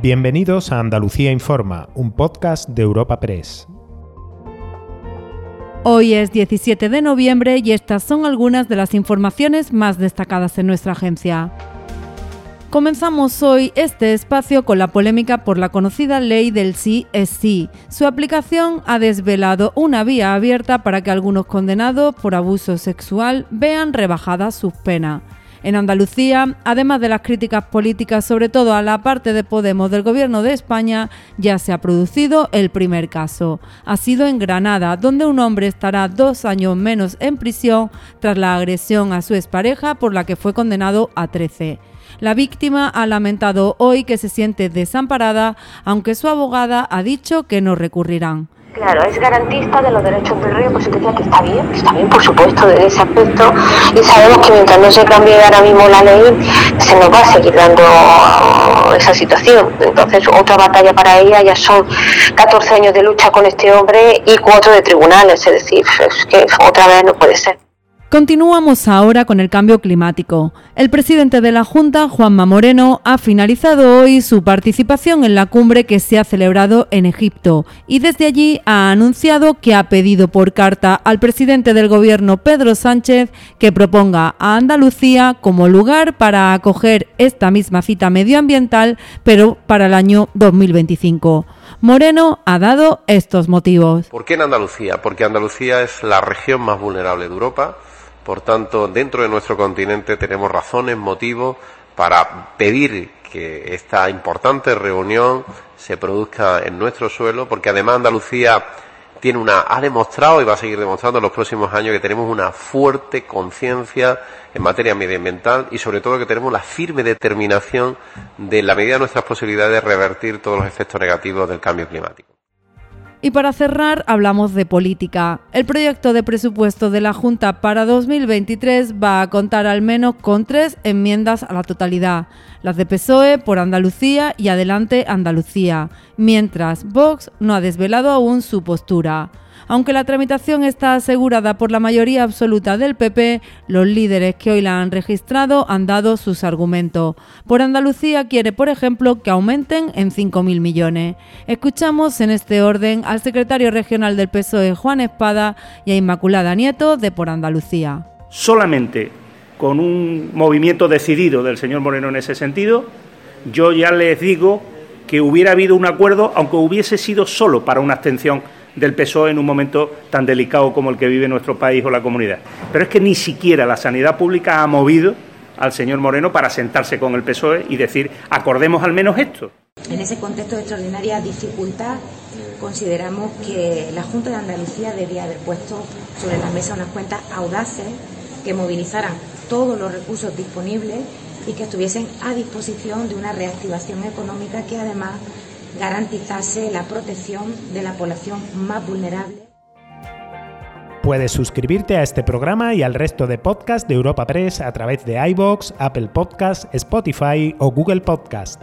Bienvenidos a Andalucía Informa, un podcast de Europa Press. Hoy es 17 de noviembre y estas son algunas de las informaciones más destacadas en nuestra agencia. Comenzamos hoy este espacio con la polémica por la conocida ley del sí es sí. Su aplicación ha desvelado una vía abierta para que algunos condenados por abuso sexual vean rebajadas sus penas. En Andalucía, además de las críticas políticas, sobre todo a la parte de Podemos del Gobierno de España, ya se ha producido el primer caso. Ha sido en Granada, donde un hombre estará dos años menos en prisión tras la agresión a su expareja por la que fue condenado a 13. La víctima ha lamentado hoy que se siente desamparada, aunque su abogada ha dicho que no recurrirán. Claro, es garantista de los derechos del rey, pues decía que está bien, está bien, por supuesto, desde ese aspecto. Y sabemos que mientras no se cambie ahora mismo la ley, se nos va a seguir dando esa situación. Entonces, otra batalla para ella ya son 14 años de lucha con este hombre y cuatro de tribunales, es decir, es que otra vez no puede ser. Continuamos ahora con el cambio climático. El presidente de la Junta, Juanma Moreno, ha finalizado hoy su participación en la cumbre que se ha celebrado en Egipto y desde allí ha anunciado que ha pedido por carta al presidente del gobierno, Pedro Sánchez, que proponga a Andalucía como lugar para acoger esta misma cita medioambiental, pero para el año 2025. Moreno ha dado estos motivos. ¿Por qué en Andalucía? Porque Andalucía es la región más vulnerable de Europa por tanto, dentro de nuestro continente tenemos razones, motivos para pedir que esta importante reunión se produzca en nuestro suelo, porque además Andalucía tiene una, ha demostrado y va a seguir demostrando en los próximos años que tenemos una fuerte conciencia en materia medioambiental y sobre todo que tenemos la firme determinación de, la medida de nuestras posibilidades, de revertir todos los efectos negativos del cambio climático. Y para cerrar, hablamos de política. El proyecto de presupuesto de la Junta para 2023 va a contar al menos con tres enmiendas a la totalidad, las de PSOE por Andalucía y Adelante Andalucía, mientras Vox no ha desvelado aún su postura. Aunque la tramitación está asegurada por la mayoría absoluta del PP, los líderes que hoy la han registrado han dado sus argumentos. Por Andalucía quiere, por ejemplo, que aumenten en 5.000 millones. Escuchamos en este orden al secretario regional del PSOE, Juan Espada, y a Inmaculada Nieto, de Por Andalucía. Solamente con un movimiento decidido del señor Moreno en ese sentido, yo ya les digo que hubiera habido un acuerdo, aunque hubiese sido solo para una abstención del PSOE en un momento tan delicado como el que vive nuestro país o la comunidad. Pero es que ni siquiera la sanidad pública ha movido al señor Moreno para sentarse con el PSOE y decir, acordemos al menos esto. En ese contexto de extraordinaria dificultad, consideramos que la Junta de Andalucía debía haber puesto sobre la mesa unas cuentas audaces que movilizaran todos los recursos disponibles y que estuviesen a disposición de una reactivación económica que además garantizase la protección de la población más vulnerable. Puedes suscribirte a este programa y al resto de podcasts de Europa Press a través de iBox, Apple Podcasts, Spotify o Google Podcasts.